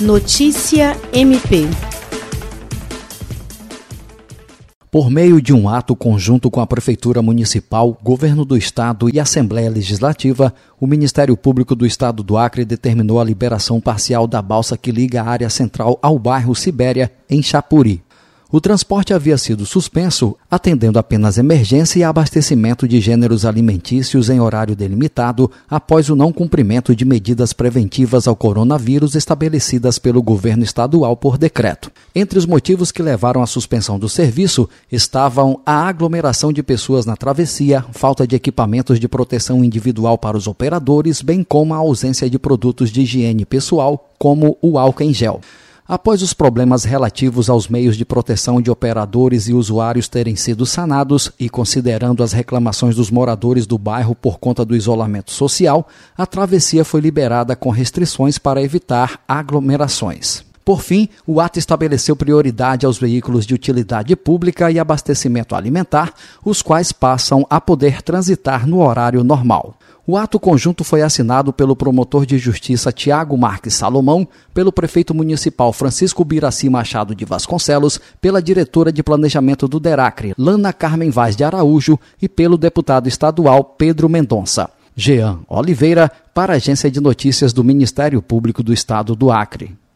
Notícia MP. Por meio de um ato conjunto com a Prefeitura Municipal, Governo do Estado e Assembleia Legislativa, o Ministério Público do Estado do Acre determinou a liberação parcial da balsa que liga a área central ao bairro Sibéria, em Chapuri. O transporte havia sido suspenso, atendendo apenas emergência e abastecimento de gêneros alimentícios em horário delimitado após o não cumprimento de medidas preventivas ao coronavírus estabelecidas pelo governo estadual por decreto. Entre os motivos que levaram à suspensão do serviço estavam a aglomeração de pessoas na travessia, falta de equipamentos de proteção individual para os operadores, bem como a ausência de produtos de higiene pessoal, como o álcool em gel. Após os problemas relativos aos meios de proteção de operadores e usuários terem sido sanados e considerando as reclamações dos moradores do bairro por conta do isolamento social, a travessia foi liberada com restrições para evitar aglomerações. Por fim, o ato estabeleceu prioridade aos veículos de utilidade pública e abastecimento alimentar, os quais passam a poder transitar no horário normal. O ato conjunto foi assinado pelo promotor de justiça Tiago Marques Salomão, pelo prefeito municipal Francisco Biraci Machado de Vasconcelos, pela diretora de planejamento do DERACRE, Lana Carmen Vaz de Araújo, e pelo deputado estadual Pedro Mendonça. Jean Oliveira, para a Agência de Notícias do Ministério Público do Estado do Acre.